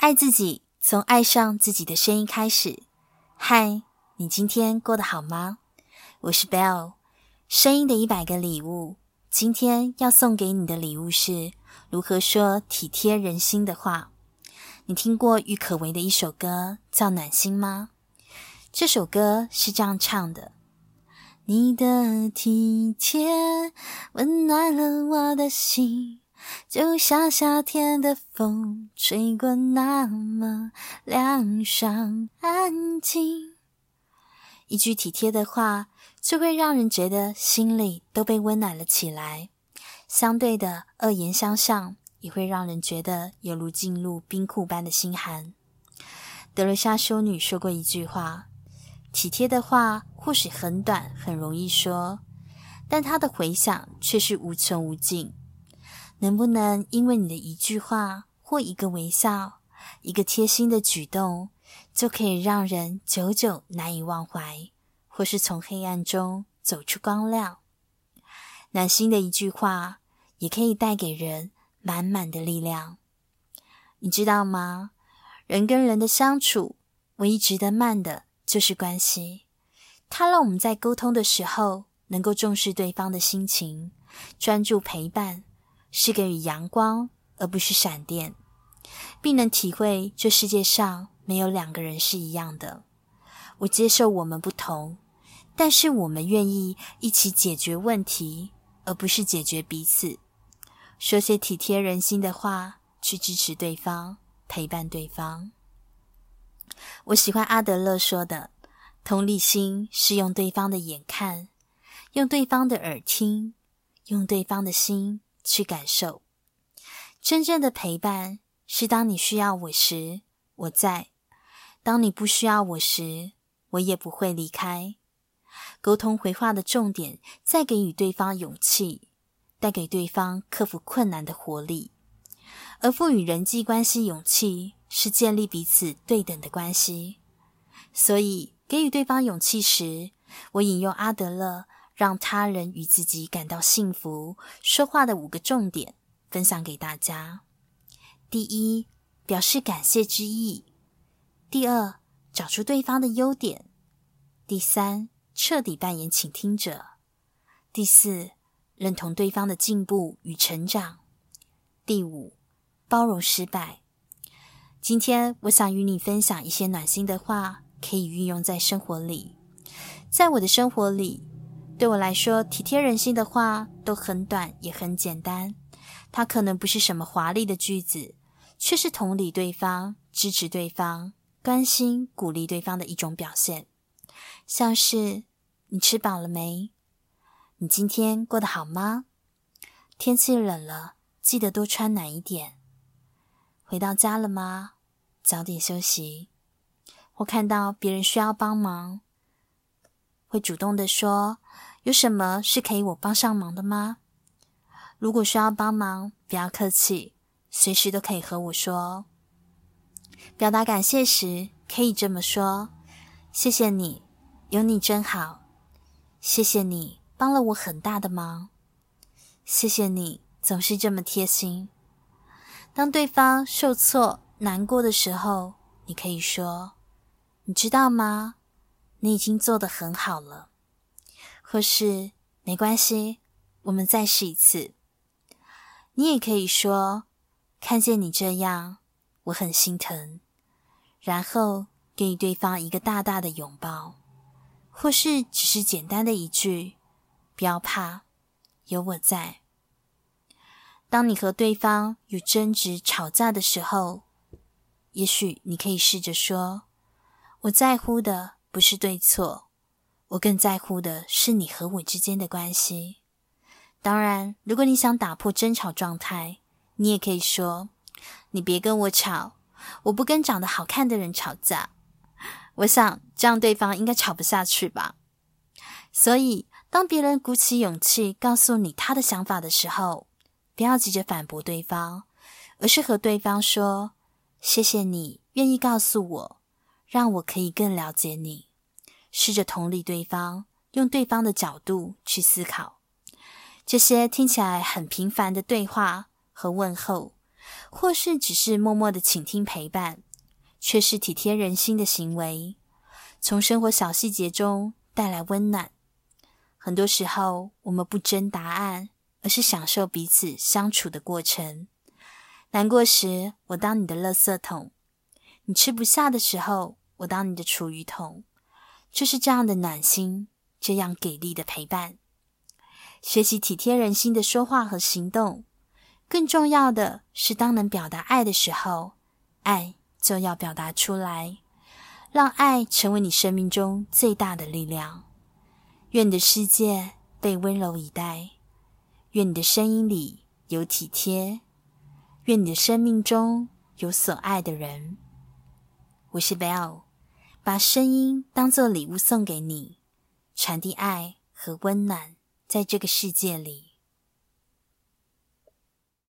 爱自己，从爱上自己的声音开始。嗨，你今天过得好吗？我是 Bell，声音的一百个礼物。今天要送给你的礼物是如何说体贴人心的话。你听过郁可唯的一首歌叫《暖心》吗？这首歌是这样唱的：你的体贴温暖了我的心。就像夏天的风吹过，那么凉爽安静。一句体贴的话，就会让人觉得心里都被温暖了起来。相对的，恶言相向也会让人觉得犹如进入冰库般的心寒。德蕾莎修女说过一句话：“体贴的话或许很短，很容易说，但它的回响却是无穷无尽。”能不能因为你的一句话或一个微笑，一个贴心的举动，就可以让人久久难以忘怀，或是从黑暗中走出光亮？暖心的一句话，也可以带给人满满的力量。你知道吗？人跟人的相处，唯一值得慢的就是关系。它让我们在沟通的时候，能够重视对方的心情，专注陪伴。是给予阳光，而不是闪电，并能体会这世界上没有两个人是一样的。我接受我们不同，但是我们愿意一起解决问题，而不是解决彼此。说些体贴人心的话，去支持对方，陪伴对方。我喜欢阿德勒说的：同理心是用对方的眼看，用对方的耳听，用对方的心。去感受，真正的陪伴是当你需要我时，我在；当你不需要我时，我也不会离开。沟通回话的重点，在给予对方勇气，带给对方克服困难的活力。而赋予人际关系勇气，是建立彼此对等的关系。所以，给予对方勇气时，我引用阿德勒。让他人与自己感到幸福，说话的五个重点分享给大家。第一，表示感谢之意；第二，找出对方的优点；第三，彻底扮演倾听者；第四，认同对方的进步与成长；第五，包容失败。今天，我想与你分享一些暖心的话，可以运用在生活里。在我的生活里。对我来说，体贴人心的话都很短，也很简单。它可能不是什么华丽的句子，却是同理对方、支持对方、关心、鼓励对方的一种表现。像是“你吃饱了没？”“你今天过得好吗？”“天气冷了，记得多穿暖一点。”“回到家了吗？”“早点休息。”或看到别人需要帮忙，会主动的说。有什么是可以我帮上忙的吗？如果需要帮忙，不要客气，随时都可以和我说。表达感谢时，可以这么说：“谢谢你，有你真好。谢谢你帮了我很大的忙。谢谢你总是这么贴心。”当对方受挫、难过的时候，你可以说：“你知道吗？你已经做得很好了。”或是没关系，我们再试一次。你也可以说：“看见你这样，我很心疼。”然后给予对方一个大大的拥抱，或是只是简单的一句：“不要怕，有我在。”当你和对方有争执、吵架的时候，也许你可以试着说：“我在乎的不是对错。”我更在乎的是你和我之间的关系。当然，如果你想打破争吵状态，你也可以说：“你别跟我吵，我不跟长得好看的人吵架。”我想这样对方应该吵不下去吧。所以，当别人鼓起勇气告诉你他的想法的时候，不要急着反驳对方，而是和对方说：“谢谢你愿意告诉我，让我可以更了解你。”试着同理对方，用对方的角度去思考。这些听起来很平凡的对话和问候，或是只是默默的倾听陪伴，却是体贴人心的行为，从生活小细节中带来温暖。很多时候，我们不争答案，而是享受彼此相处的过程。难过时，我当你的垃圾桶；你吃不下的时候，我当你的厨余桶。就是这样的暖心，这样给力的陪伴。学习体贴人心的说话和行动。更重要的是，当能表达爱的时候，爱就要表达出来，让爱成为你生命中最大的力量。愿你的世界被温柔以待，愿你的声音里有体贴，愿你的生命中有所爱的人。我是 Bell 把声音当做礼物送给你，传递爱和温暖在这个世界里。